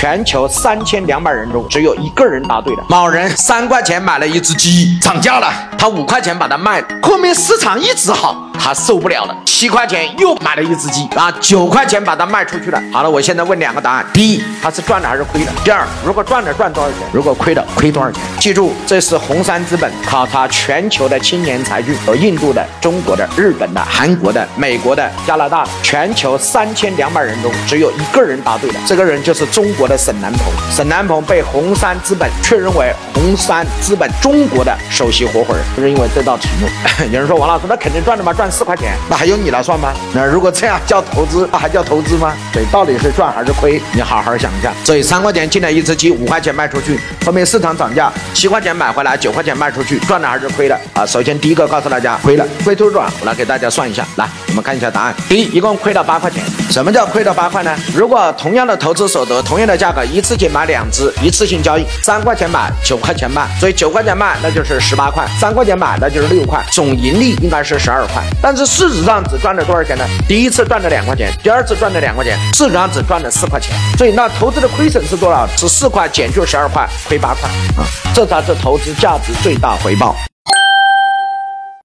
全球三千两百人中只有一个人答对了。某人三块钱买了一只鸡，涨价了，他五块钱把它卖了，后面市场一直好，他受不了了，七块钱又买了一只鸡啊，九块钱把它卖出去了。好了，我现在问两个答案：第一，他是赚了还是亏了？第二，如果赚了赚多少钱？如果亏了亏多少钱？记住，这是红杉资本考察全球的青年才俊，有印度的、中国的、日本的、韩国的、美国的、加拿大，全球三千两百人中只有一个人答对了，这个人就是中国的沈南鹏。沈南鹏被红杉资本确认为红杉资本中国的首席合伙人，就是因为这道题目。有人说王老师，那肯定赚了嘛？赚四块钱，那还用你来算吗？那如果这样叫投资，那还叫投资吗？对，到底是赚还是亏？你好好想一下。所以三块钱进来一只鸡，五块钱卖出去，后面市场涨价，七块钱买回来，九块钱卖出去，赚了还是亏了？啊，首先第一个告诉大家亏了，亏多少？我来给大家算一下。来，们看一下答案。第一，一共亏了八块钱。什么叫亏了八块呢？如果同样的投资所得，同样的价格，一次性买两只，一次性交易，三块钱买，九块钱卖，所以九块钱卖那就是十八块，三块钱买那就是六块，总盈利应该是十二块。但是事实上只赚了多少钱呢？第一次赚了两块钱，第二次赚了两块钱，事实上只赚了四块钱。所以那投资的亏损是多少？是四块减去十二块，亏八块啊，这才是投资价值最大回报。